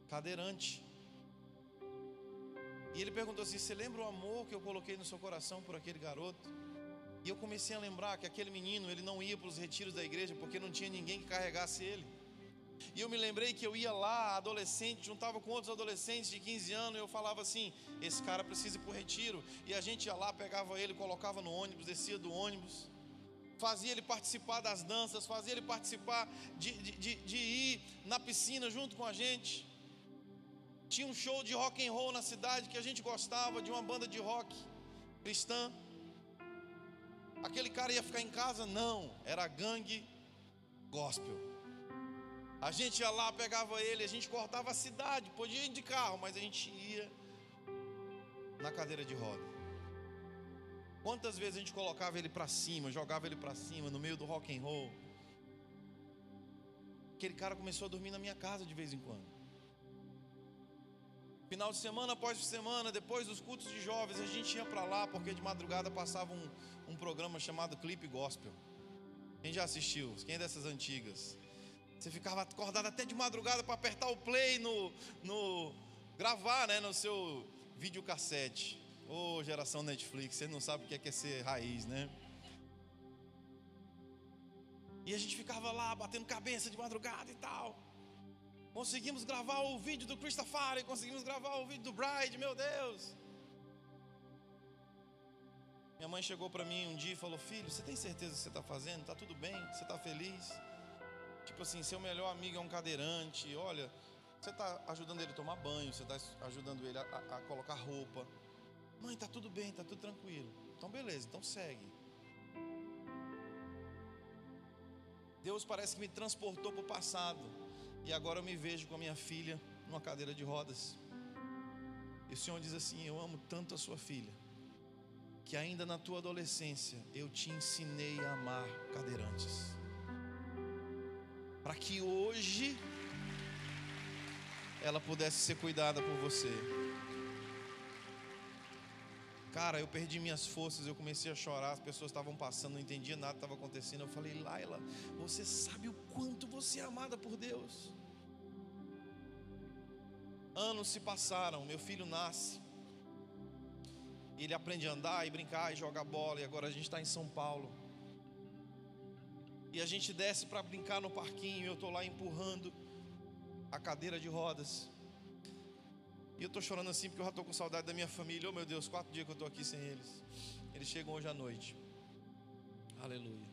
cadeirante. E ele perguntou assim: Você lembra o amor que eu coloquei no seu coração por aquele garoto? E eu comecei a lembrar que aquele menino, ele não ia para os retiros da igreja porque não tinha ninguém que carregasse ele. E eu me lembrei que eu ia lá, adolescente, juntava com outros adolescentes de 15 anos, e eu falava assim: esse cara precisa ir para o retiro. E a gente ia lá, pegava ele, colocava no ônibus, descia do ônibus, fazia ele participar das danças, fazia ele participar de, de, de, de ir na piscina junto com a gente. Tinha um show de rock and roll na cidade que a gente gostava, de uma banda de rock cristã. Aquele cara ia ficar em casa? Não, era gangue gospel. A gente ia lá, pegava ele, a gente cortava a cidade, podia ir de carro, mas a gente ia na cadeira de roda. Quantas vezes a gente colocava ele para cima, jogava ele para cima no meio do rock and roll? Aquele cara começou a dormir na minha casa de vez em quando. Final de semana após semana, depois dos cultos de jovens, a gente ia para lá porque de madrugada passava um, um programa chamado Clipe Gospel. Quem já assistiu? Quem é dessas antigas? Você ficava acordado até de madrugada para apertar o play no, no gravar, né, no seu videocassete. Ô, oh, geração Netflix, você não sabe o que é, que é ser raiz, né? E a gente ficava lá batendo cabeça de madrugada e tal. Conseguimos gravar o vídeo do Christopher, conseguimos gravar o vídeo do Bride, meu Deus. Minha mãe chegou para mim um dia e falou: Filho, você tem certeza que você está fazendo? Está tudo bem? Você está feliz? Tipo assim, seu melhor amigo é um cadeirante, olha, você está ajudando ele a tomar banho, você está ajudando ele a, a, colocar roupa. Mãe, tá tudo bem, tá tudo tranquilo. Então beleza, então segue. Deus parece que me transportou para o passado. E agora eu me vejo com a minha filha numa cadeira de rodas. E o Senhor diz assim: Eu amo tanto a sua filha, que ainda na tua adolescência eu te ensinei a amar cadeirantes para que hoje ela pudesse ser cuidada por você. Cara, eu perdi minhas forças, eu comecei a chorar, as pessoas estavam passando, não entendia nada estava acontecendo. Eu falei, Laila, você sabe o quanto você é amada por Deus. Anos se passaram, meu filho nasce. Ele aprende a andar e brincar e jogar bola. E agora a gente está em São Paulo. E a gente desce para brincar no parquinho. Eu estou lá empurrando a cadeira de rodas. E eu estou chorando assim porque eu já estou com saudade da minha família. Oh meu Deus, quatro dias que eu estou aqui sem eles. Eles chegam hoje à noite. Aleluia.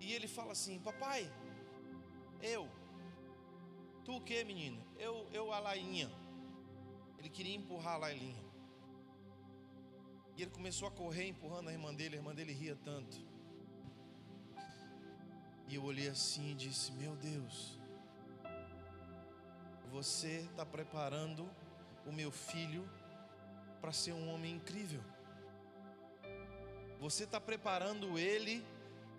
E ele fala assim: Papai, eu, tu o que, menina? Eu, eu, a Lainha. Ele queria empurrar a Lailinha. E ele começou a correr empurrando a irmã dele. A irmã dele ria tanto. E eu olhei assim e disse: Meu Deus, você está preparando o meu filho para ser um homem incrível. Você está preparando ele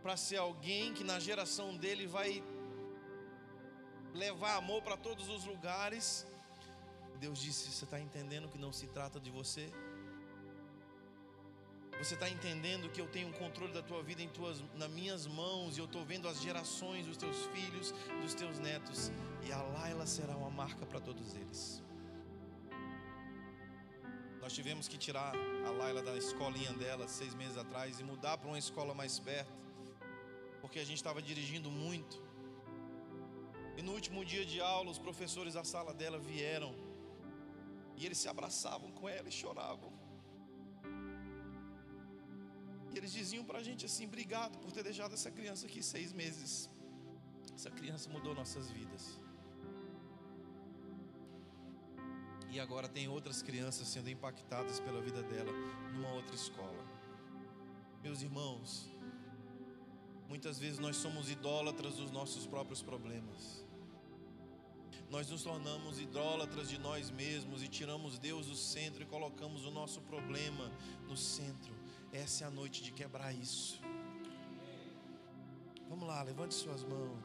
para ser alguém que na geração dele vai levar amor para todos os lugares. Deus disse: Você está entendendo que não se trata de você? Você está entendendo que eu tenho o controle da tua vida em tuas, nas minhas mãos e eu estou vendo as gerações dos teus filhos, dos teus netos e a Laila será uma marca para todos eles. Nós tivemos que tirar a Laila da escolinha dela seis meses atrás e mudar para uma escola mais perto, porque a gente estava dirigindo muito. E no último dia de aula, os professores da sala dela vieram e eles se abraçavam com ela e choravam. Eles diziam para a gente assim: obrigado por ter deixado essa criança aqui seis meses. Essa criança mudou nossas vidas. E agora tem outras crianças sendo impactadas pela vida dela numa outra escola. Meus irmãos, muitas vezes nós somos idólatras dos nossos próprios problemas. Nós nos tornamos idólatras de nós mesmos e tiramos Deus do centro e colocamos o nosso problema no centro. Essa é a noite de quebrar isso. Vamos lá, levante suas mãos.